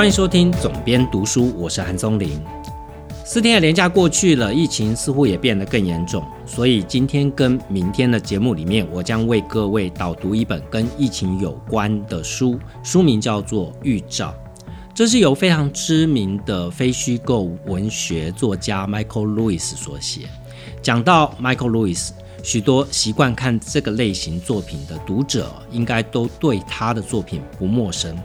欢迎收听总编读书，我是韩松林。四天的连假过去了，疫情似乎也变得更严重，所以今天跟明天的节目里面，我将为各位导读一本跟疫情有关的书，书名叫做《预兆》，这是由非常知名的非虚构文学作家 Michael Lewis 所写。讲到 Michael Lewis。许多习惯看这个类型作品的读者，应该都对他的作品不陌生，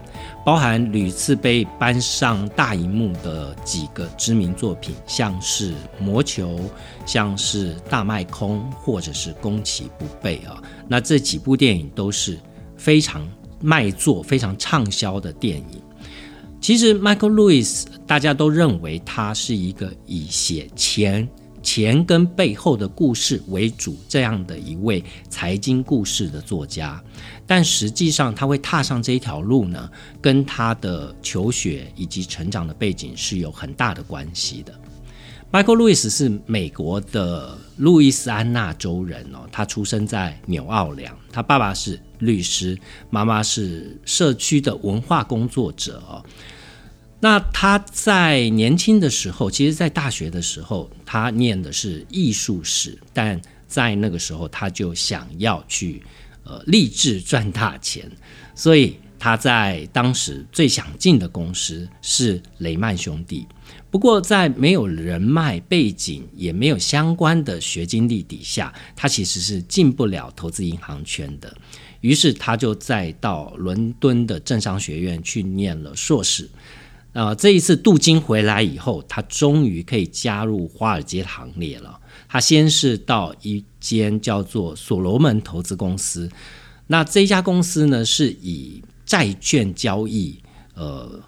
包含屡次被搬上大荧幕的几个知名作品，像是《魔球》，像是《大卖空》，或者是《攻其不备》啊。那这几部电影都是非常卖座、非常畅销的电影。其实，Michael Lewis 大家都认为他是一个以写钱。前跟背后的故事为主，这样的一位财经故事的作家，但实际上他会踏上这一条路呢，跟他的求学以及成长的背景是有很大的关系的。Michael Lewis 是美国的路易斯安那州人哦，他出生在纽奥良，他爸爸是律师，妈妈是社区的文化工作者哦。那他在年轻的时候，其实，在大学的时候，他念的是艺术史，但在那个时候，他就想要去呃立志赚大钱，所以他在当时最想进的公司是雷曼兄弟。不过，在没有人脉背景，也没有相关的学经历底下，他其实是进不了投资银行圈的。于是，他就再到伦敦的政商学院去念了硕士。呃，这一次镀金回来以后，他终于可以加入华尔街行列了。他先是到一间叫做所罗门投资公司，那这家公司呢是以债券交易，呃，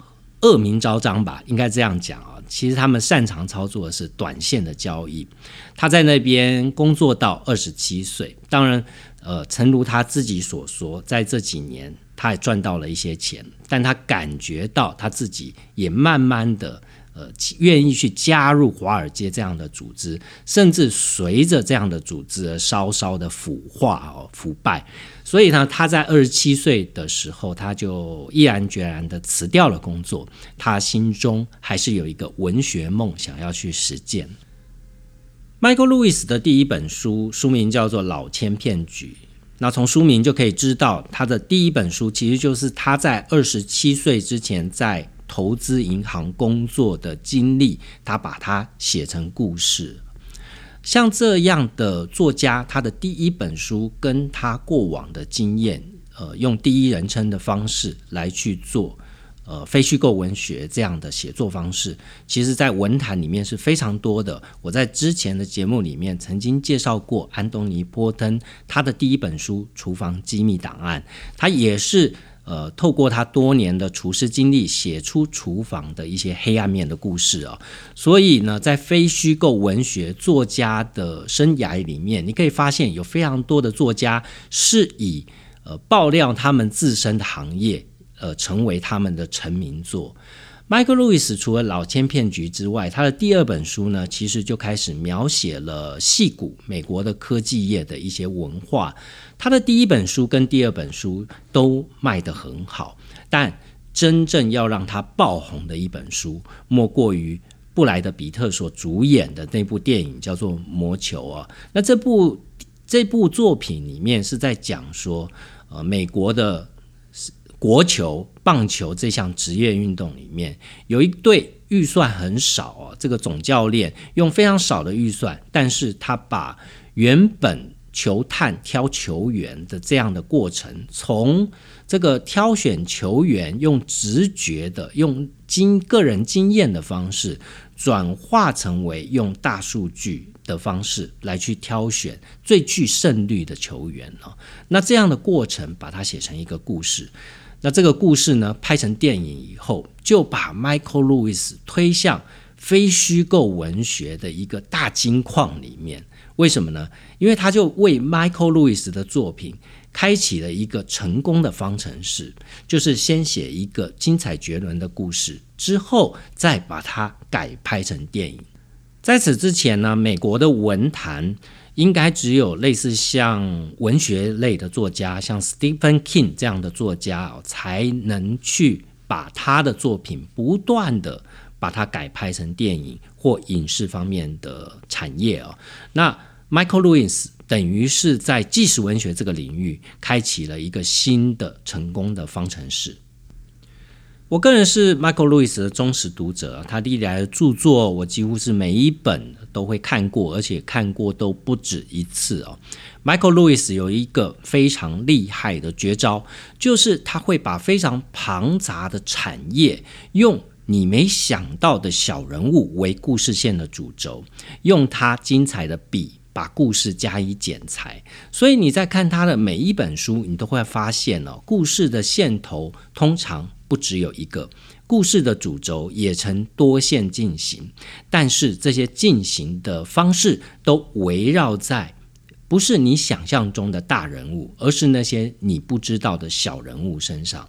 恶名昭彰吧，应该这样讲啊。其实他们擅长操作的是短线的交易。他在那边工作到二十七岁，当然，呃，诚如他自己所说，在这几年。他也赚到了一些钱，但他感觉到他自己也慢慢的呃愿意去加入华尔街这样的组织，甚至随着这样的组织而稍稍的腐化哦腐败。所以呢，他在二十七岁的时候，他就毅然决然的辞掉了工作。他心中还是有一个文学梦想要去实践。Michael Lewis 的第一本书书名叫做《老千骗局》。那从书名就可以知道，他的第一本书其实就是他在二十七岁之前在投资银行工作的经历，他把它写成故事。像这样的作家，他的第一本书跟他过往的经验，呃，用第一人称的方式来去做。呃，非虚构文学这样的写作方式，其实在文坛里面是非常多的。我在之前的节目里面曾经介绍过安东尼·波登他的第一本书《厨房机密档案》，他也是呃透过他多年的厨师经历写出厨房的一些黑暗面的故事啊。所以呢，在非虚构文学作家的生涯里面，你可以发现有非常多的作家是以呃爆料他们自身的行业。呃，成为他们的成名作。Michael Lewis 除了《老千骗局》之外，他的第二本书呢，其实就开始描写了戏骨美国的科技业的一些文化。他的第一本书跟第二本书都卖得很好，但真正要让他爆红的一本书，莫过于布莱德比特所主演的那部电影，叫做《魔球》啊。那这部这部作品里面是在讲说，呃，美国的。国球、棒球这项职业运动里面，有一队预算很少哦，这个总教练用非常少的预算，但是他把原本球探挑球员的这样的过程，从这个挑选球员用直觉的、用经个人经验的方式，转化成为用大数据的方式来去挑选最具胜率的球员哦。那这样的过程，把它写成一个故事。那这个故事呢，拍成电影以后，就把 Michael Lewis 推向非虚构文学的一个大金矿里面。为什么呢？因为他就为 Michael Lewis 的作品开启了一个成功的方程式，就是先写一个精彩绝伦的故事，之后再把它改拍成电影。在此之前呢，美国的文坛。应该只有类似像文学类的作家，像 Stephen King 这样的作家哦，才能去把他的作品不断的把它改拍成电影或影视方面的产业哦。那 Michael Lewis 等于是在纪实文学这个领域开启了一个新的成功的方程式。我个人是 Michael Lewis 的忠实读者，他历来的著作我几乎是每一本都会看过，而且看过都不止一次哦。Michael Lewis 有一个非常厉害的绝招，就是他会把非常庞杂的产业用你没想到的小人物为故事线的主轴，用他精彩的笔把故事加以剪裁。所以你在看他的每一本书，你都会发现哦，故事的线头通常。不只有一个故事的主轴也曾多线进行，但是这些进行的方式都围绕在不是你想象中的大人物，而是那些你不知道的小人物身上。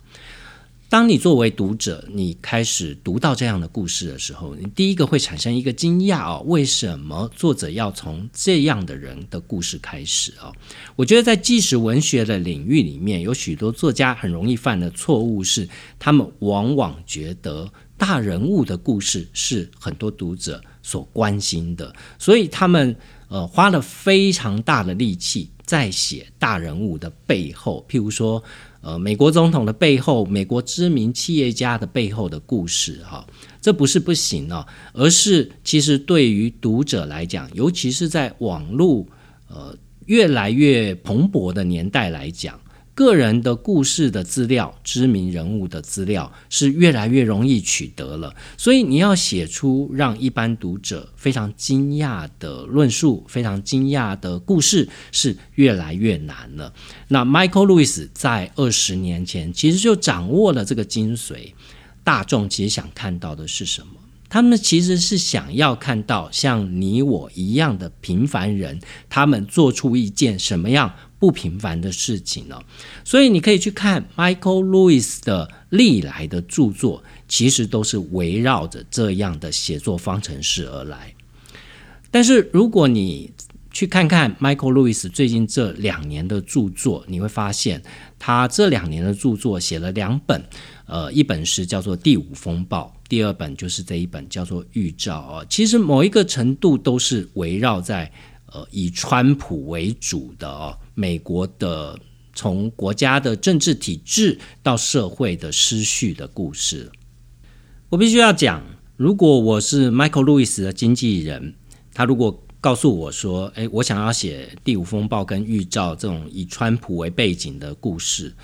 当你作为读者，你开始读到这样的故事的时候，你第一个会产生一个惊讶哦，为什么作者要从这样的人的故事开始啊？我觉得在纪实文学的领域里面，有许多作家很容易犯的错误是，他们往往觉得大人物的故事是很多读者所关心的，所以他们呃花了非常大的力气在写大人物的背后，譬如说。呃，美国总统的背后，美国知名企业家的背后的故事，哈，这不是不行哦，而是其实对于读者来讲，尤其是在网络呃越来越蓬勃的年代来讲。个人的故事的资料、知名人物的资料是越来越容易取得了，所以你要写出让一般读者非常惊讶的论述、非常惊讶的故事是越来越难了。那 Michael Lewis 在二十年前其实就掌握了这个精髓。大众其实想看到的是什么？他们其实是想要看到像你我一样的平凡人，他们做出一件什么样？不平凡的事情呢，所以你可以去看 Michael Lewis 的历来的著作，其实都是围绕着这样的写作方程式而来。但是如果你去看看 Michael Lewis 最近这两年的著作，你会发现他这两年的著作写了两本，呃，一本是叫做《第五风暴》，第二本就是这一本叫做《预兆》啊。其实某一个程度都是围绕在呃以川普为主的哦。美国的从国家的政治体制到社会的失序的故事，我必须要讲。如果我是 Michael Lewis 的经纪人，他如果告诉我说：“诶，我想要写《第五风暴》跟《预兆》这种以川普为背景的故事，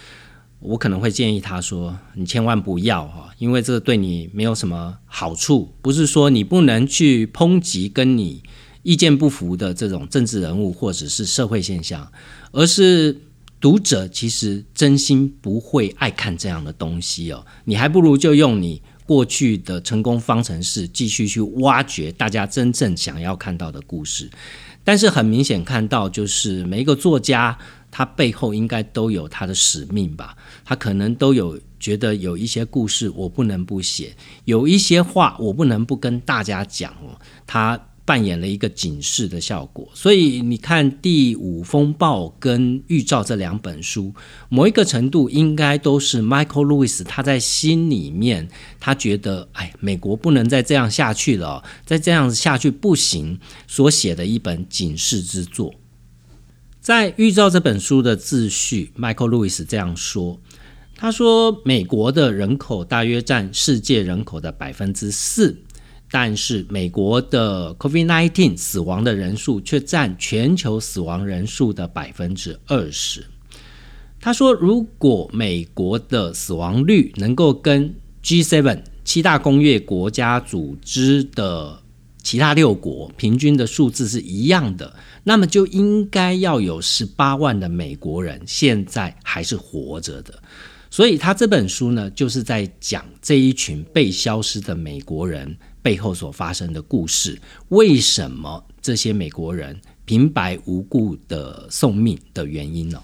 我可能会建议他说：‘你千万不要哈，因为这个对你没有什么好处。不是说你不能去抨击跟你意见不符的这种政治人物或者是社会现象。’而是读者其实真心不会爱看这样的东西哦，你还不如就用你过去的成功方程式继续去挖掘大家真正想要看到的故事。但是很明显看到，就是每一个作家他背后应该都有他的使命吧，他可能都有觉得有一些故事我不能不写，有一些话我不能不跟大家讲哦，他。扮演了一个警示的效果，所以你看《第五风暴》跟《预兆》这两本书，某一个程度应该都是 Michael Lewis 他在心里面，他觉得哎，美国不能再这样下去了，再这样子下去不行，所写的一本警示之作。在《预兆》这本书的自序，Michael Lewis 这样说：“他说，美国的人口大约占世界人口的百分之四。”但是美国的 COVID-19 死亡的人数却占全球死亡人数的百分之二十。他说，如果美国的死亡率能够跟 G7 七大工业国家组织的其他六国平均的数字是一样的，那么就应该要有十八万的美国人现在还是活着的。所以他这本书呢，就是在讲这一群被消失的美国人。背后所发生的故事，为什么这些美国人平白无故的送命的原因呢？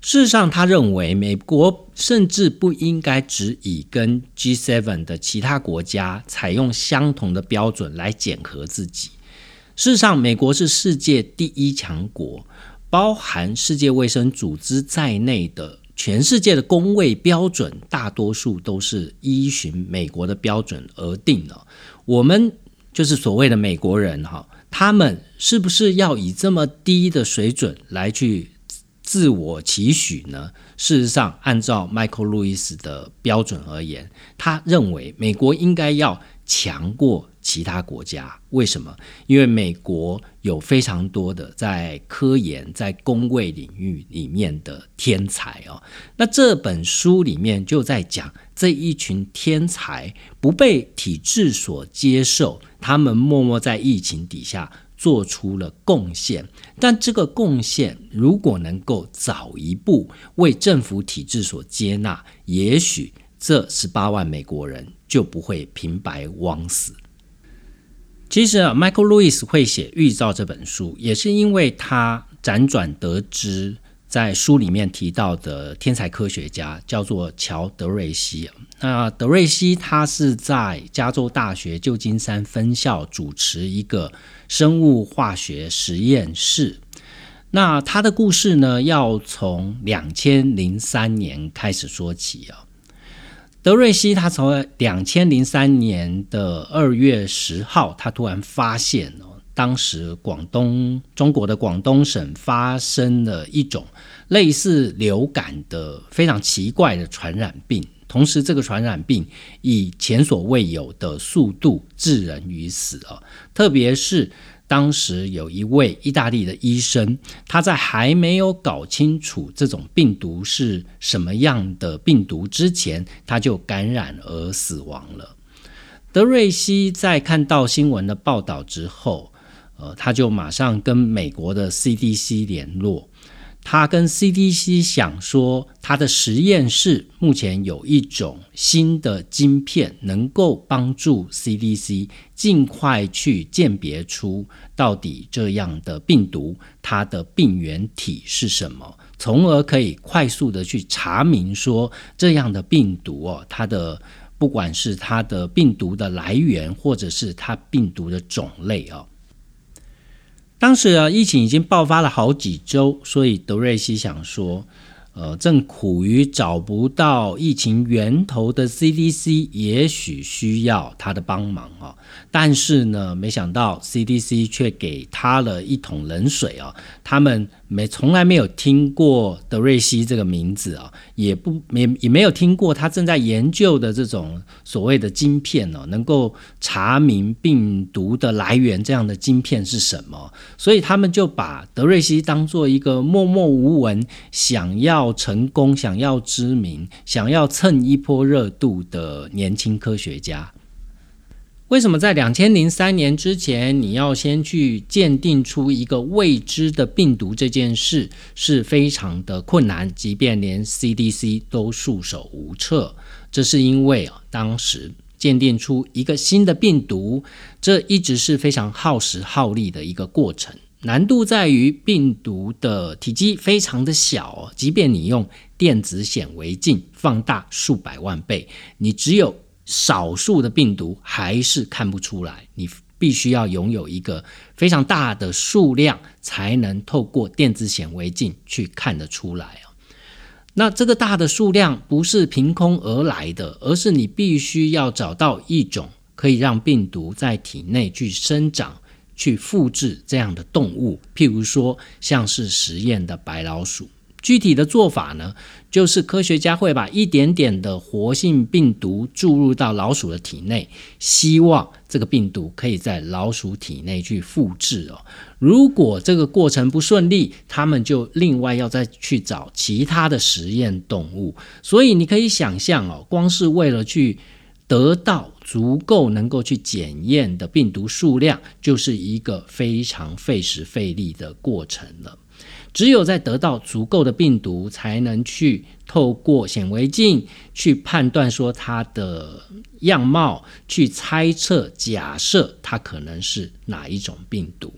事实上，他认为美国甚至不应该只以跟 G7 的其他国家采用相同的标准来检核自己。事实上，美国是世界第一强国，包含世界卫生组织在内的全世界的工位标准大多数都是依循美国的标准而定的。我们就是所谓的美国人哈，他们是不是要以这么低的水准来去自我期许呢？事实上，按照 Michael Lewis 的标准而言，他认为美国应该要强过。其他国家为什么？因为美国有非常多的在科研、在工位领域里面的天才哦。那这本书里面就在讲这一群天才不被体制所接受，他们默默在疫情底下做出了贡献。但这个贡献如果能够早一步为政府体制所接纳，也许这十八万美国人就不会平白枉死。其实啊，Michael Lewis 会写《预兆》这本书，也是因为他辗转得知，在书里面提到的天才科学家叫做乔德瑞西。那德瑞西他是在加州大学旧金山分校主持一个生物化学实验室。那他的故事呢，要从两千零三年开始说起啊。德瑞西他从两千零三年的二月十号，他突然发现哦，当时广东中国的广东省发生了一种类似流感的非常奇怪的传染病，同时这个传染病以前所未有的速度致人于死啊，特别是。当时有一位意大利的医生，他在还没有搞清楚这种病毒是什么样的病毒之前，他就感染而死亡了。德瑞西在看到新闻的报道之后，呃，他就马上跟美国的 CDC 联络。他跟 CDC 想说，他的实验室目前有一种新的晶片，能够帮助 CDC 尽快去鉴别出到底这样的病毒它的病原体是什么，从而可以快速的去查明说这样的病毒哦，它的不管是它的病毒的来源，或者是它病毒的种类哦。当时啊，疫情已经爆发了好几周，所以德瑞西想说。呃，正苦于找不到疫情源头的 CDC，也许需要他的帮忙啊。但是呢，没想到 CDC 却给他了一桶冷水啊。他们没从来没有听过德瑞西这个名字啊，也不没也没有听过他正在研究的这种所谓的晶片哦，能够查明病毒的来源这样的晶片是什么。所以他们就把德瑞西当做一个默默无闻，想。要成功，想要知名，想要蹭一波热度的年轻科学家，为什么在两千零三年之前，你要先去鉴定出一个未知的病毒这件事是非常的困难，即便连 CDC 都束手无策。这是因为啊，当时鉴定出一个新的病毒，这一直是非常耗时耗力的一个过程。难度在于病毒的体积非常的小，即便你用电子显微镜放大数百万倍，你只有少数的病毒还是看不出来。你必须要拥有一个非常大的数量，才能透过电子显微镜去看得出来啊。那这个大的数量不是凭空而来的，而是你必须要找到一种可以让病毒在体内去生长。去复制这样的动物，譬如说像是实验的白老鼠。具体的做法呢，就是科学家会把一点点的活性病毒注入到老鼠的体内，希望这个病毒可以在老鼠体内去复制哦。如果这个过程不顺利，他们就另外要再去找其他的实验动物。所以你可以想象哦，光是为了去。得到足够能够去检验的病毒数量，就是一个非常费时费力的过程了。只有在得到足够的病毒，才能去透过显微镜去判断说它的样貌，去猜测假设它可能是哪一种病毒。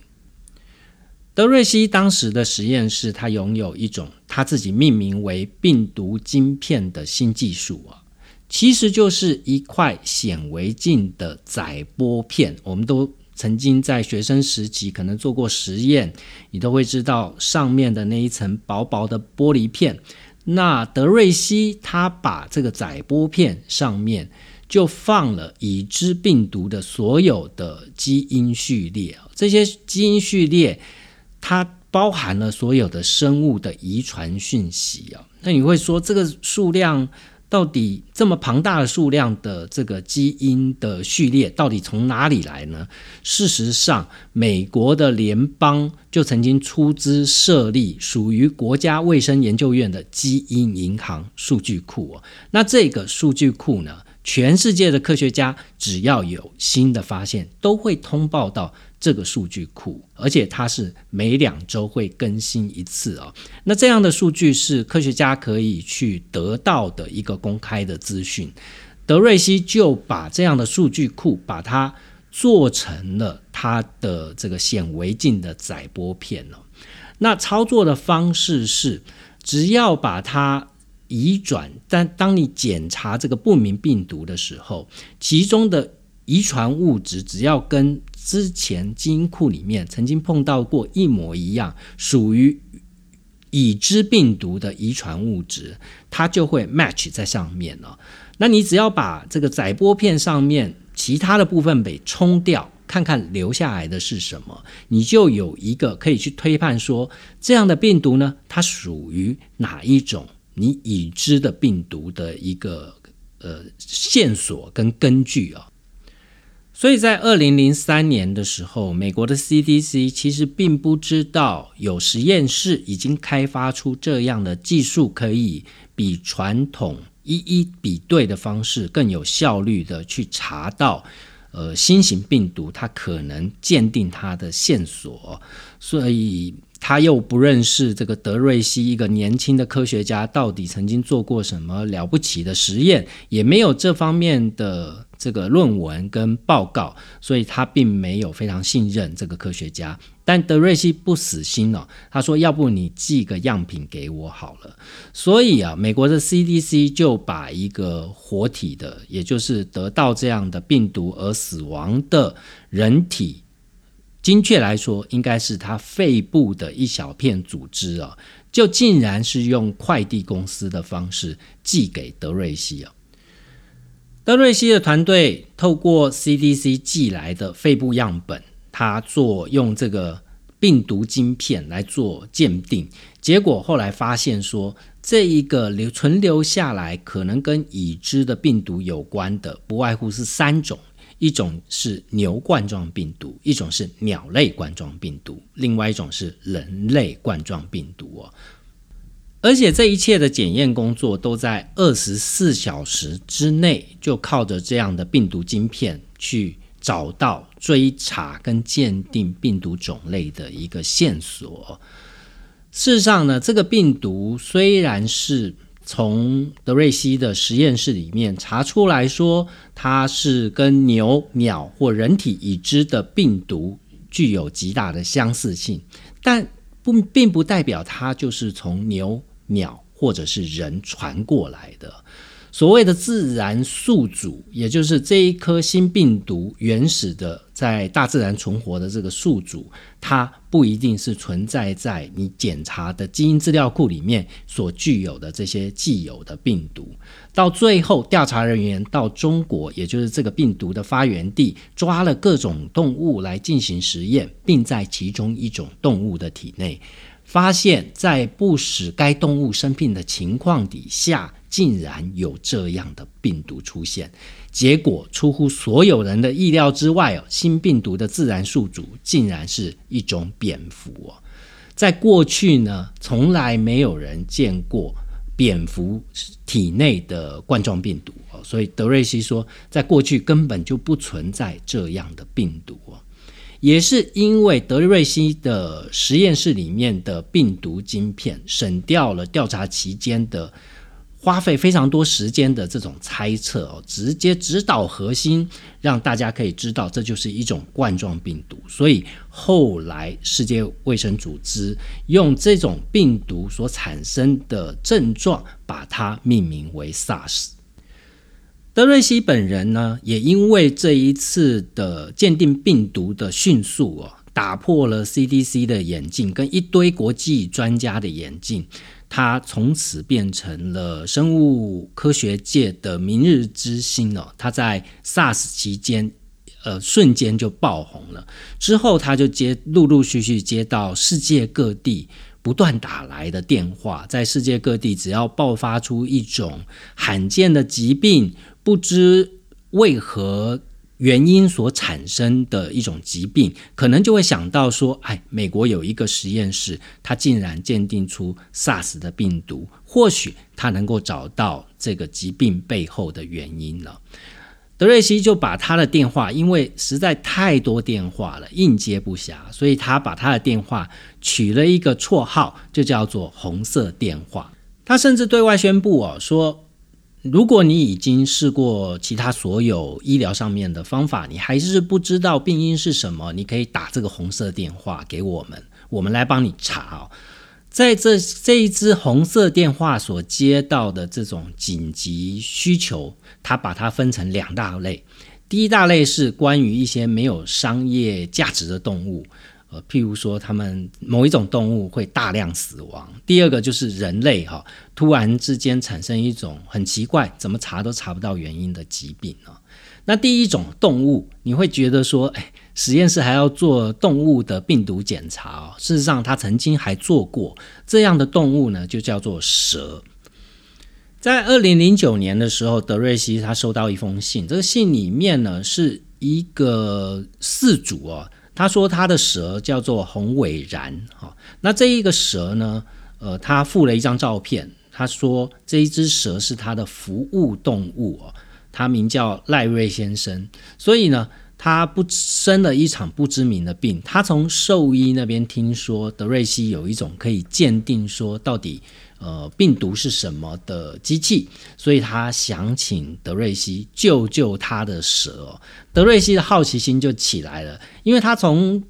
德瑞西当时的实验室，他拥有一种他自己命名为病毒晶片的新技术啊。其实就是一块显微镜的载波片，我们都曾经在学生时期可能做过实验，你都会知道上面的那一层薄薄的玻璃片，那德瑞西他把这个载玻片上面就放了已知病毒的所有的基因序列，这些基因序列它包含了所有的生物的遗传讯息啊。那你会说这个数量？到底这么庞大的数量的这个基因的序列，到底从哪里来呢？事实上，美国的联邦就曾经出资设立属于国家卫生研究院的基因银行数据库哦。那这个数据库呢，全世界的科学家只要有新的发现，都会通报到。这个数据库，而且它是每两周会更新一次啊。那这样的数据是科学家可以去得到的一个公开的资讯。德瑞西就把这样的数据库，把它做成了它的这个显微镜的载玻片了。那操作的方式是，只要把它移转，但当你检查这个不明病毒的时候，其中的遗传物质只要跟之前基因库里面曾经碰到过一模一样，属于已知病毒的遗传物质，它就会 match 在上面了。那你只要把这个载玻片上面其他的部分给冲掉，看看留下来的是什么，你就有一个可以去推判说，这样的病毒呢，它属于哪一种你已知的病毒的一个呃线索跟根据啊。所以在二零零三年的时候，美国的 CDC 其实并不知道有实验室已经开发出这样的技术，可以比传统一一比对的方式更有效率的去查到，呃，新型病毒它可能鉴定它的线索，所以。他又不认识这个德瑞西，一个年轻的科学家，到底曾经做过什么了不起的实验，也没有这方面的这个论文跟报告，所以他并没有非常信任这个科学家。但德瑞西不死心哦，他说：“要不你寄个样品给我好了。”所以啊，美国的 CDC 就把一个活体的，也就是得到这样的病毒而死亡的人体。精确来说，应该是他肺部的一小片组织啊，就竟然是用快递公司的方式寄给德瑞西啊。德瑞西的团队透过 CDC 寄来的肺部样本，他做用这个病毒晶片来做鉴定，结果后来发现说，这一个留存留下来可能跟已知的病毒有关的，不外乎是三种。一种是牛冠状病毒，一种是鸟类冠状病毒，另外一种是人类冠状病毒哦。而且这一切的检验工作都在二十四小时之内，就靠着这样的病毒晶片去找到、追查跟鉴定病毒种类的一个线索。事实上呢，这个病毒虽然是。从德瑞西的实验室里面查出来说，它是跟牛、鸟或人体已知的病毒具有极大的相似性，但不并不代表它就是从牛、鸟或者是人传过来的。所谓的自然宿主，也就是这一颗新病毒原始的在大自然存活的这个宿主，它不一定是存在在你检查的基因资料库里面所具有的这些既有的病毒。到最后，调查人员到中国，也就是这个病毒的发源地，抓了各种动物来进行实验，并在其中一种动物的体内，发现，在不使该动物生病的情况底下。竟然有这样的病毒出现，结果出乎所有人的意料之外哦！新病毒的自然宿主竟然是一种蝙蝠哦！在过去呢，从来没有人见过蝙蝠体内的冠状病毒哦，所以德瑞西说，在过去根本就不存在这样的病毒哦。也是因为德瑞西的实验室里面的病毒晶片省掉了调查期间的。花费非常多时间的这种猜测哦，直接指导核心，让大家可以知道这就是一种冠状病毒。所以后来世界卫生组织用这种病毒所产生的症状，把它命名为 SARS。德瑞西本人呢，也因为这一次的鉴定病毒的迅速哦，打破了 CDC 的眼镜跟一堆国际专家的眼镜。他从此变成了生物科学界的明日之星哦。他在 SARS 期间，呃，瞬间就爆红了。之后，他就接陆陆续续接到世界各地不断打来的电话，在世界各地，只要爆发出一种罕见的疾病，不知为何。原因所产生的一种疾病，可能就会想到说，哎，美国有一个实验室，它竟然鉴定出 SARS 的病毒，或许它能够找到这个疾病背后的原因了。德瑞西就把他的电话，因为实在太多电话了，应接不暇，所以他把他的电话取了一个绰号，就叫做“红色电话”。他甚至对外宣布哦，说。如果你已经试过其他所有医疗上面的方法，你还是不知道病因是什么，你可以打这个红色电话给我们，我们来帮你查。在这这一支红色电话所接到的这种紧急需求，它把它分成两大类。第一大类是关于一些没有商业价值的动物。呃，譬如说，他们某一种动物会大量死亡。第二个就是人类哈，突然之间产生一种很奇怪，怎么查都查不到原因的疾病呢？那第一种动物，你会觉得说，哎，实验室还要做动物的病毒检查哦。事实上，他曾经还做过这样的动物呢，就叫做蛇。在二零零九年的时候，德瑞西他收到一封信，这个信里面呢是一个饲主哦。他说他的蛇叫做洪伟然，哈，那这一个蛇呢，呃，他附了一张照片，他说这一只蛇是他的服务动物哦，他名叫赖瑞先生，所以呢，他不生了一场不知名的病，他从兽医那边听说德瑞西有一种可以鉴定说到底。呃，病毒是什么的机器？所以他想请德瑞西救救他的蛇。德瑞西的好奇心就起来了，因为他从。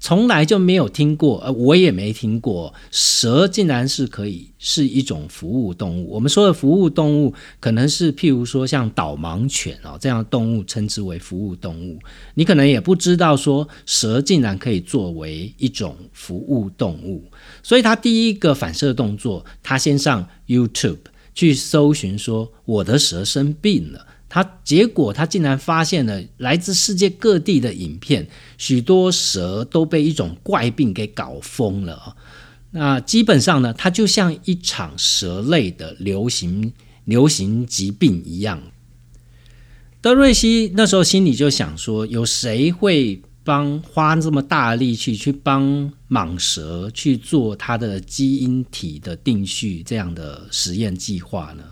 从来就没有听过，呃，我也没听过蛇竟然是可以是一种服务动物。我们说的服务动物，可能是譬如说像导盲犬哦这样动物，称之为服务动物。你可能也不知道说蛇竟然可以作为一种服务动物。所以他第一个反射动作，他先上 YouTube 去搜寻说我的蛇生病了。他结果，他竟然发现了来自世界各地的影片，许多蛇都被一种怪病给搞疯了。那基本上呢，它就像一场蛇类的流行流行疾病一样。德瑞西那时候心里就想说：有谁会帮花这么大力气去帮蟒蛇去做它的基因体的定序这样的实验计划呢？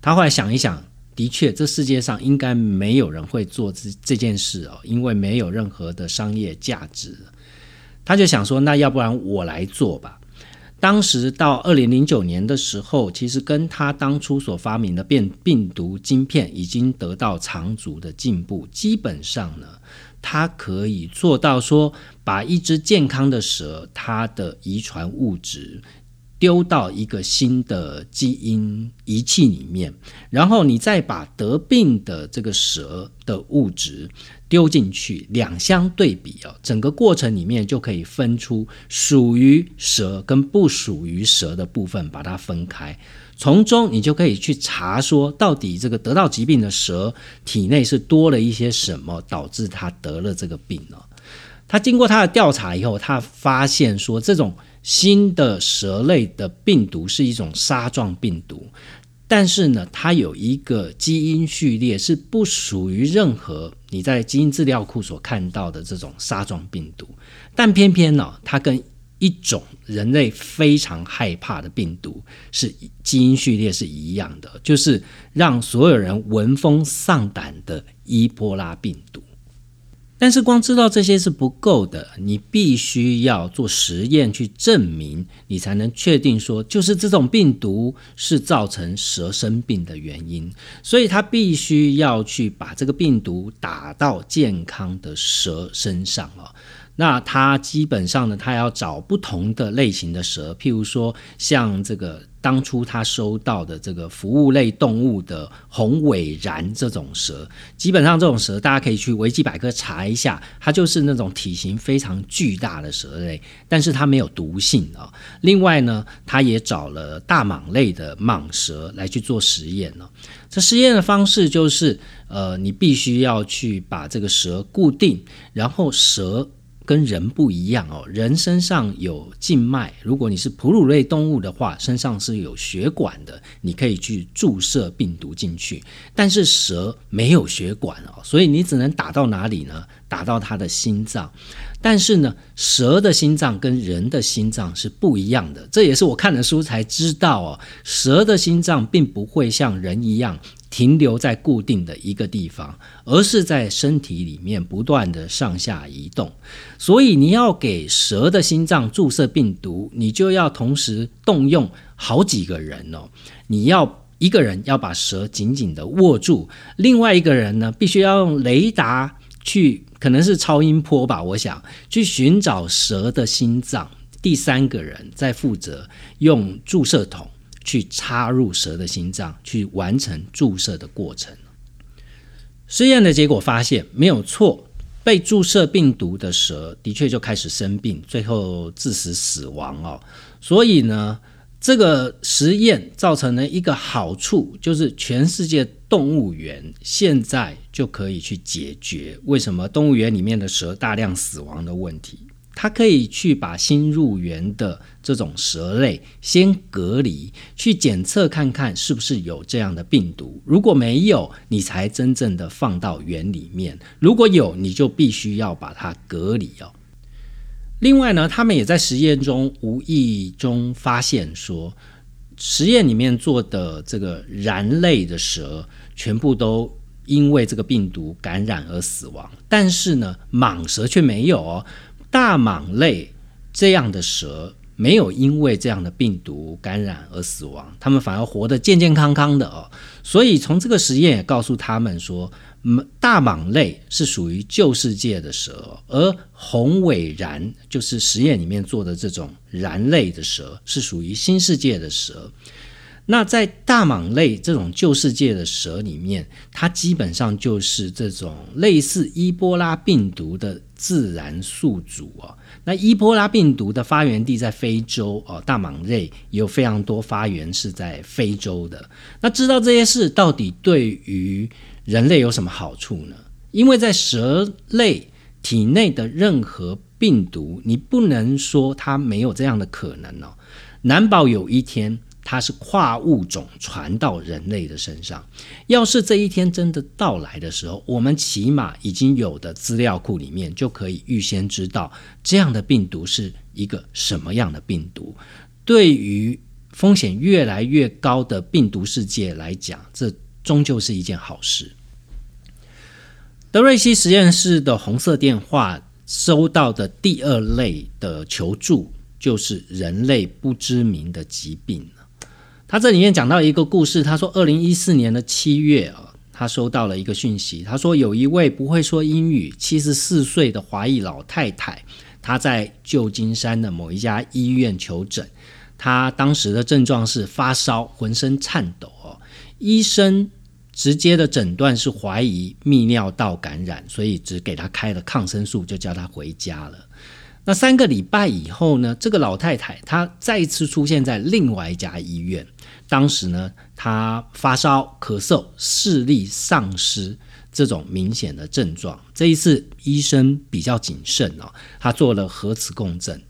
他后来想一想。的确，这世界上应该没有人会做这这件事哦，因为没有任何的商业价值。他就想说，那要不然我来做吧。当时到二零零九年的时候，其实跟他当初所发明的变病毒晶片已经得到长足的进步。基本上呢，它可以做到说，把一只健康的蛇，它的遗传物质。丢到一个新的基因仪器里面，然后你再把得病的这个蛇的物质丢进去，两相对比哦，整个过程里面就可以分出属于蛇跟不属于蛇的部分，把它分开，从中你就可以去查说，到底这个得到疾病的蛇体内是多了一些什么，导致它得了这个病呢？他经过他的调查以后，他发现说这种。新的蛇类的病毒是一种沙状病毒，但是呢，它有一个基因序列是不属于任何你在基因资料库所看到的这种沙状病毒，但偏偏呢，它跟一种人类非常害怕的病毒是基因序列是一样的，就是让所有人闻风丧胆的伊波拉病毒。但是光知道这些是不够的，你必须要做实验去证明，你才能确定说，就是这种病毒是造成蛇生病的原因。所以他必须要去把这个病毒打到健康的蛇身上啊。那他基本上呢，他要找不同的类型的蛇，譬如说像这个当初他收到的这个服务类动物的红尾蚺这种蛇，基本上这种蛇大家可以去维基百科查一下，它就是那种体型非常巨大的蛇类，但是它没有毒性啊。另外呢，他也找了大蟒类的蟒蛇来去做实验呢。这实验的方式就是，呃，你必须要去把这个蛇固定，然后蛇。跟人不一样哦，人身上有静脉，如果你是哺乳类动物的话，身上是有血管的，你可以去注射病毒进去。但是蛇没有血管哦，所以你只能打到哪里呢？打到它的心脏。但是呢，蛇的心脏跟人的心脏是不一样的，这也是我看了书才知道哦。蛇的心脏并不会像人一样。停留在固定的一个地方，而是在身体里面不断的上下移动。所以你要给蛇的心脏注射病毒，你就要同时动用好几个人哦。你要一个人要把蛇紧紧的握住，另外一个人呢，必须要用雷达去，可能是超音波吧，我想去寻找蛇的心脏。第三个人在负责用注射筒。去插入蛇的心脏，去完成注射的过程。实验的结果发现没有错，被注射病毒的蛇的确就开始生病，最后致死死亡哦。所以呢，这个实验造成了一个好处，就是全世界动物园现在就可以去解决为什么动物园里面的蛇大量死亡的问题。他可以去把新入园的这种蛇类先隔离，去检测看看是不是有这样的病毒。如果没有，你才真正的放到园里面；如果有，你就必须要把它隔离哦。另外呢，他们也在实验中无意中发现说，实验里面做的这个蚺类的蛇全部都因为这个病毒感染而死亡，但是呢，蟒蛇却没有哦。大蟒类这样的蛇没有因为这样的病毒感染而死亡，它们反而活得健健康康的哦。所以从这个实验也告诉他们说，大蟒类是属于旧世界的蛇，而红尾蚺就是实验里面做的这种蚺类的蛇是属于新世界的蛇。那在大蟒类这种旧世界的蛇里面，它基本上就是这种类似伊波拉病毒的自然宿主啊。那伊波拉病毒的发源地在非洲哦，大蟒类有非常多发源是在非洲的。那知道这些事到底对于人类有什么好处呢？因为在蛇类体内的任何病毒，你不能说它没有这样的可能哦，难保有一天。它是跨物种传到人类的身上。要是这一天真的到来的时候，我们起码已经有的资料库里面就可以预先知道这样的病毒是一个什么样的病毒。对于风险越来越高的病毒世界来讲，这终究是一件好事。德瑞西实验室的红色电话收到的第二类的求助，就是人类不知名的疾病。他这里面讲到一个故事，他说，二零一四年的七月啊，他收到了一个讯息，他说有一位不会说英语、七十四岁的华裔老太太，她在旧金山的某一家医院求诊，她当时的症状是发烧、浑身颤抖哦，医生直接的诊断是怀疑泌尿道感染，所以只给她开了抗生素，就叫她回家了。那三个礼拜以后呢？这个老太太她再次出现在另外一家医院。当时呢，她发烧、咳嗽、视力丧失这种明显的症状。这一次医生比较谨慎哦，他做了核磁共振。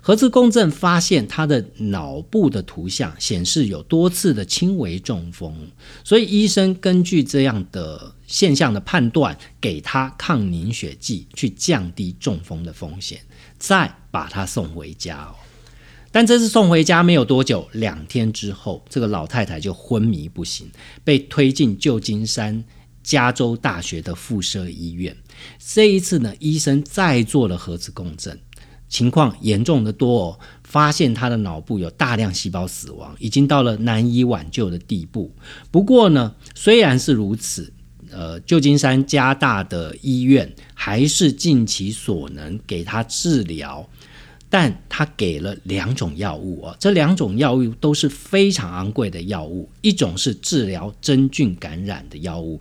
核磁共振发现她的脑部的图像显示有多次的轻微中风，所以医生根据这样的现象的判断，给她抗凝血剂去降低中风的风险。再把他送回家哦，但这次送回家没有多久，两天之后，这个老太太就昏迷不醒，被推进旧金山加州大学的附设医院。这一次呢，医生再做了核磁共振，情况严重的多哦，发现他的脑部有大量细胞死亡，已经到了难以挽救的地步。不过呢，虽然是如此。呃，旧金山加大的医院还是尽其所能给他治疗，但他给了两种药物哦，这两种药物都是非常昂贵的药物，一种是治疗真菌感染的药物，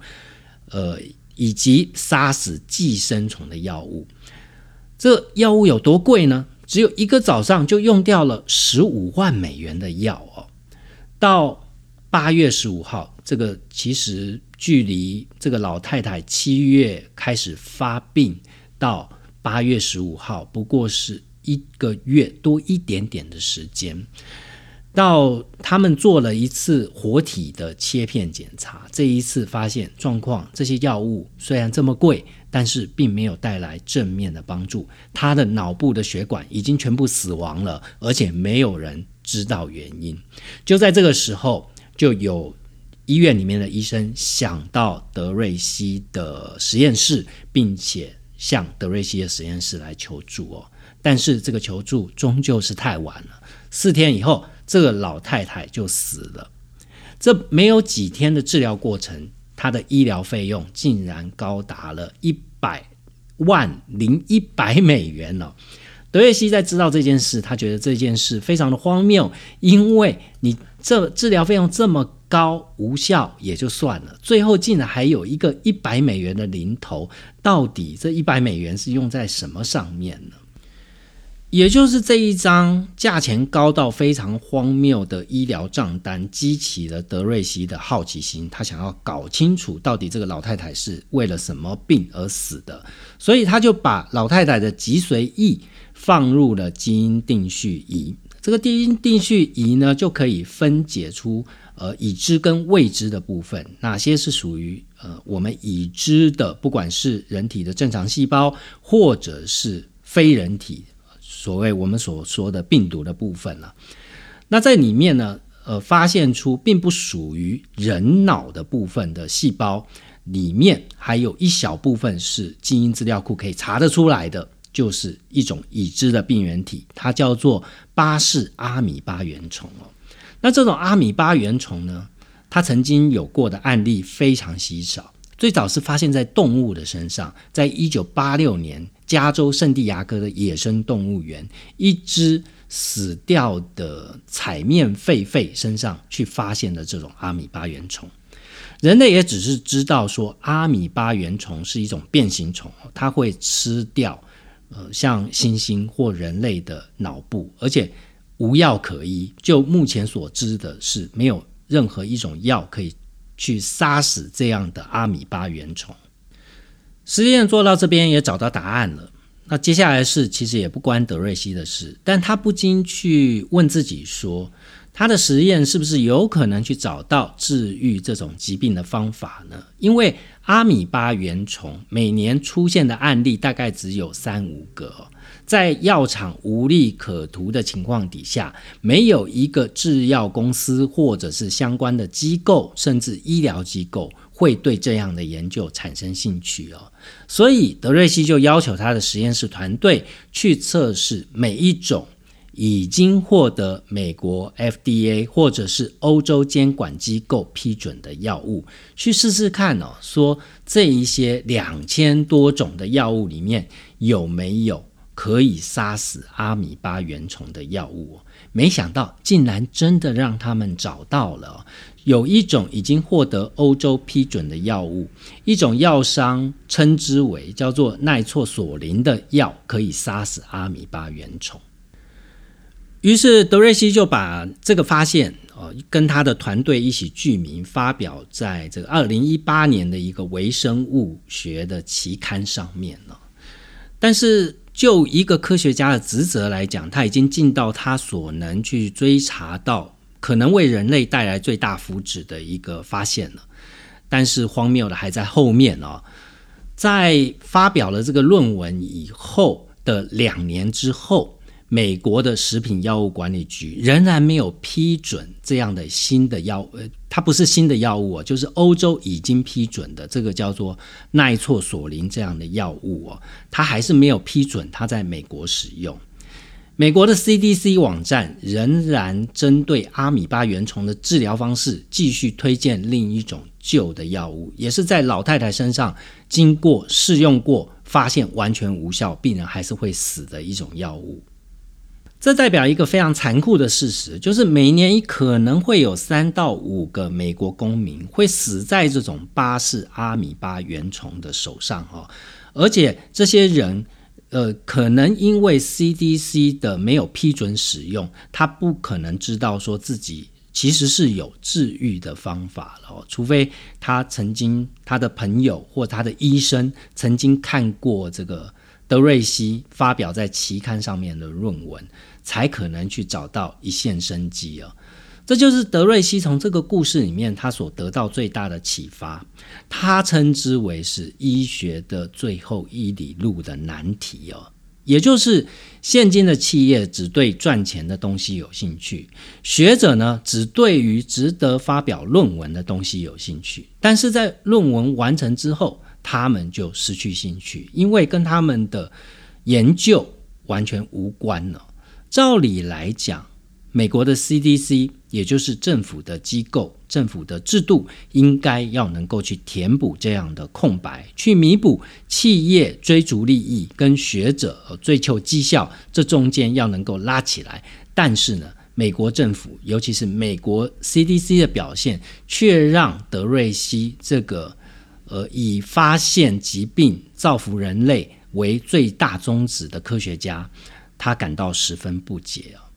呃，以及杀死寄生虫的药物。这药物有多贵呢？只有一个早上就用掉了十五万美元的药哦。到八月十五号，这个其实距离这个老太太七月开始发病到八月十五号，不过是。一个月多一点点的时间，到他们做了一次活体的切片检查，这一次发现状况，这些药物虽然这么贵，但是并没有带来正面的帮助。他的脑部的血管已经全部死亡了，而且没有人知道原因。就在这个时候，就有医院里面的医生想到德瑞西的实验室，并且向德瑞西的实验室来求助哦。但是这个求助终究是太晚了。四天以后，这个老太太就死了。这没有几天的治疗过程，她的医疗费用竟然高达了一百万零一百美元了。德瑞西在知道这件事，他觉得这件事非常的荒谬，因为你这治疗费用这么高，无效也就算了，最后竟然还有一个一百美元的零头，到底这一百美元是用在什么上面呢？也就是这一张价钱高到非常荒谬的医疗账单，激起了德瑞西的好奇心。他想要搞清楚到底这个老太太是为了什么病而死的，所以他就把老太太的脊髓液放入了基因定序仪。这个基因定序仪呢，就可以分解出呃已知跟未知的部分，哪些是属于呃我们已知的，不管是人体的正常细胞，或者是非人体。所谓我们所说的病毒的部分呢，那在里面呢，呃，发现出并不属于人脑的部分的细胞里面，还有一小部分是基因资料库可以查得出来的，就是一种已知的病原体，它叫做巴氏阿米巴原虫。那这种阿米巴原虫呢，它曾经有过的案例非常稀少。最早是发现在动物的身上，在一九八六年，加州圣地亚哥的野生动物园，一只死掉的彩面狒狒身上去发现的这种阿米巴原虫。人类也只是知道说，阿米巴原虫是一种变形虫，它会吃掉呃像猩猩或人类的脑部，而且无药可医。就目前所知的是，没有任何一种药可以。去杀死这样的阿米巴原虫，实验做到这边也找到答案了。那接下来是其实也不关德瑞西的事，但他不禁去问自己说，他的实验是不是有可能去找到治愈这种疾病的方法呢？因为阿米巴原虫每年出现的案例大概只有三五个。在药厂无利可图的情况底下，没有一个制药公司或者是相关的机构，甚至医疗机构会对这样的研究产生兴趣哦。所以德瑞西就要求他的实验室团队去测试每一种已经获得美国 FDA 或者是欧洲监管机构批准的药物，去试试看哦，说这一些两千多种的药物里面有没有。可以杀死阿米巴原虫的药物，没想到竟然真的让他们找到了。有一种已经获得欧洲批准的药物，一种药商称之为叫做奈唑索林的药，可以杀死阿米巴原虫。于是德瑞西就把这个发现，哦，跟他的团队一起具名，发表在这个二零一八年的一个微生物学的期刊上面了。但是。就一个科学家的职责来讲，他已经尽到他所能去追查到可能为人类带来最大福祉的一个发现了。但是荒谬的还在后面哦，在发表了这个论文以后的两年之后。美国的食品药物管理局仍然没有批准这样的新的药，呃，它不是新的药物哦，就是欧洲已经批准的这个叫做奈唑索林这样的药物哦，它还是没有批准它在美国使用。美国的 CDC 网站仍然针对阿米巴原虫的治疗方式继续推荐另一种旧的药物，也是在老太太身上经过试用过，发现完全无效，病人还是会死的一种药物。这代表一个非常残酷的事实，就是每年可能会有三到五个美国公民会死在这种巴氏阿米巴原虫的手上哦，而且这些人，呃，可能因为 CDC 的没有批准使用，他不可能知道说自己其实是有治愈的方法了，除非他曾经他的朋友或他的医生曾经看过这个。德瑞西发表在期刊上面的论文，才可能去找到一线生机哦！这就是德瑞西从这个故事里面他所得到最大的启发。他称之为是医学的最后一里路的难题哦，也就是现今的企业只对赚钱的东西有兴趣，学者呢只对于值得发表论文的东西有兴趣，但是在论文完成之后。他们就失去兴趣，因为跟他们的研究完全无关了。照理来讲，美国的 CDC，也就是政府的机构、政府的制度，应该要能够去填补这样的空白，去弥补企业追逐利益跟学者追求绩效这中间要能够拉起来。但是呢，美国政府，尤其是美国 CDC 的表现，却让德瑞西这个。呃，以发现疾病、造福人类为最大宗旨的科学家，他感到十分不解啊。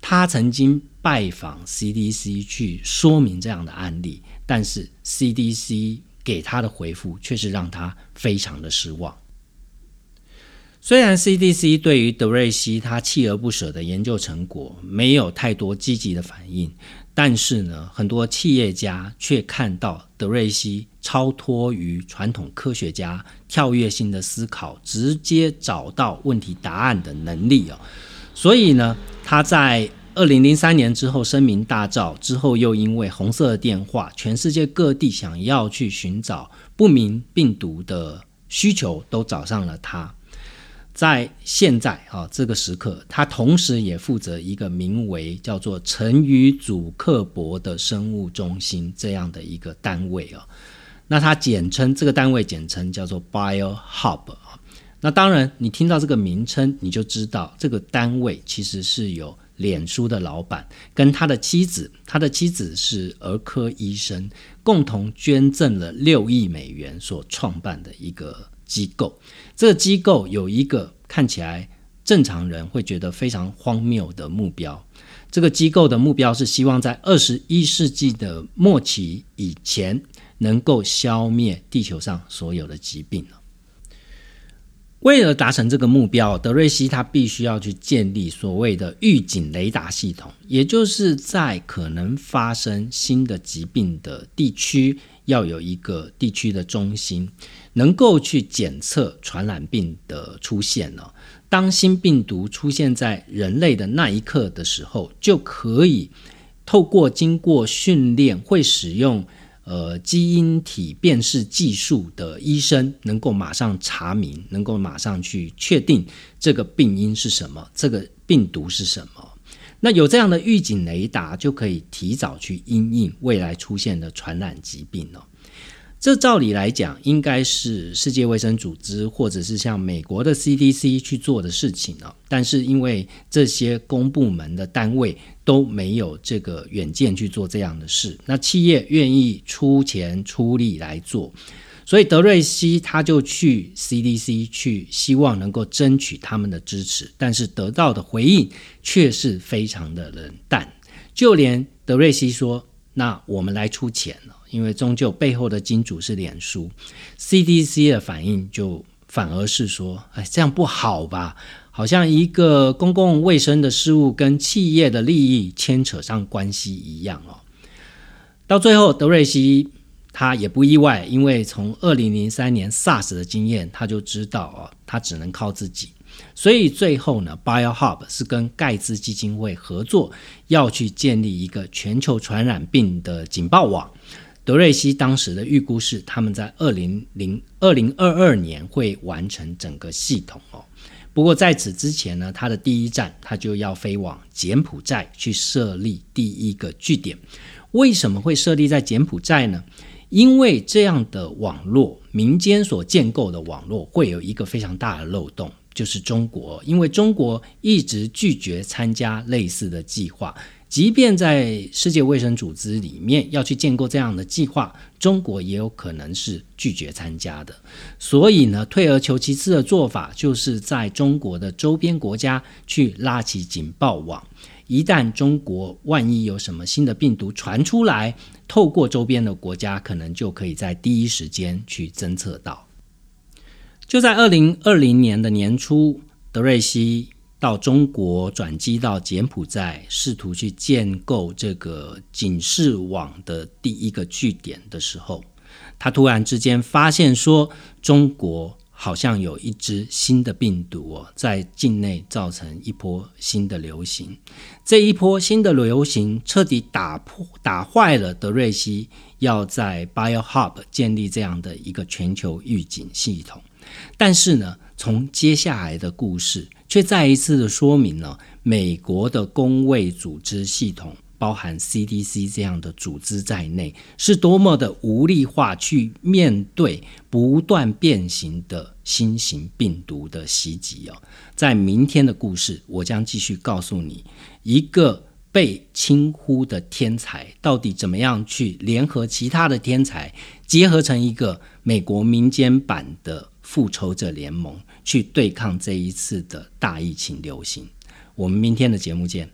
他曾经拜访 CDC 去说明这样的案例，但是 CDC 给他的回复却是让他非常的失望。虽然 CDC 对于德瑞西他锲而不舍的研究成果没有太多积极的反应。但是呢，很多企业家却看到德瑞西超脱于传统科学家跳跃性的思考，直接找到问题答案的能力哦。所以呢，他在二零零三年之后声名大噪，之后又因为红色的电话，全世界各地想要去寻找不明病毒的需求都找上了他。在现在啊这个时刻，他同时也负责一个名为叫做陈宇祖克伯的生物中心这样的一个单位哦。那他简称这个单位简称叫做 Bio Hub 啊。那当然，你听到这个名称，你就知道这个单位其实是有脸书的老板跟他的妻子，他的妻子是儿科医生，共同捐赠了六亿美元所创办的一个。机构，这个机构有一个看起来正常人会觉得非常荒谬的目标。这个机构的目标是希望在二十一世纪的末期以前，能够消灭地球上所有的疾病为了达成这个目标，德瑞西他必须要去建立所谓的预警雷达系统，也就是在可能发生新的疾病的地区，要有一个地区的中心。能够去检测传染病的出现了。当新病毒出现在人类的那一刻的时候，就可以透过经过训练、会使用呃基因体辨识技术的医生，能够马上查明，能够马上去确定这个病因是什么，这个病毒是什么。那有这样的预警雷达，就可以提早去因应未来出现的传染疾病了。这照理来讲，应该是世界卫生组织或者是像美国的 CDC 去做的事情了。但是因为这些公部门的单位都没有这个远见去做这样的事，那企业愿意出钱出力来做，所以德瑞西他就去 CDC 去，希望能够争取他们的支持，但是得到的回应却是非常的冷淡。就连德瑞西说：“那我们来出钱了。”因为终究背后的金主是脸书，CDC 的反应就反而是说：“哎，这样不好吧？好像一个公共卫生的事物跟企业的利益牵扯上关系一样哦。”到最后，德瑞西他也不意外，因为从二零零三年 SARS 的经验，他就知道哦，他只能靠自己。所以最后呢，BioHub 是跟盖茨基金会合作，要去建立一个全球传染病的警报网。德瑞西当时的预估是，他们在二零零二零二二年会完成整个系统哦。不过在此之前呢，他的第一站他就要飞往柬埔寨去设立第一个据点。为什么会设立在柬埔寨呢？因为这样的网络，民间所建构的网络会有一个非常大的漏洞。就是中国，因为中国一直拒绝参加类似的计划。即便在世界卫生组织里面要去建构这样的计划，中国也有可能是拒绝参加的。所以呢，退而求其次的做法，就是在中国的周边国家去拉起警报网。一旦中国万一有什么新的病毒传出来，透过周边的国家，可能就可以在第一时间去侦测到。就在二零二零年的年初，德瑞西。到中国转机到柬埔寨，试图去建构这个警示网的第一个据点的时候，他突然之间发现说，中国好像有一只新的病毒哦，在境内造成一波新的流行。这一波新的流行彻底打破、打坏了德瑞西要在 Bio Hub 建立这样的一个全球预警系统。但是呢，从接下来的故事。却再一次的说明了美国的公卫组织系统，包含 CDC 这样的组织在内，是多么的无力化去面对不断变形的新型病毒的袭击哦。在明天的故事，我将继续告诉你，一个被轻忽的天才到底怎么样去联合其他的天才，结合成一个美国民间版的复仇者联盟。去对抗这一次的大疫情流行，我们明天的节目见。